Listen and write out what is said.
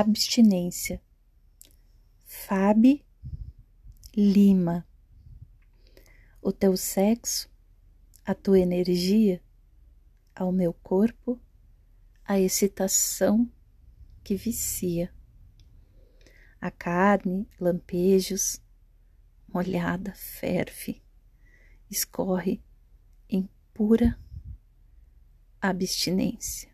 abstinência. Fabi Lima. O teu sexo, a tua energia, ao meu corpo, a excitação que vicia. A carne, lampejos, molhada, ferve, escorre em pura abstinência.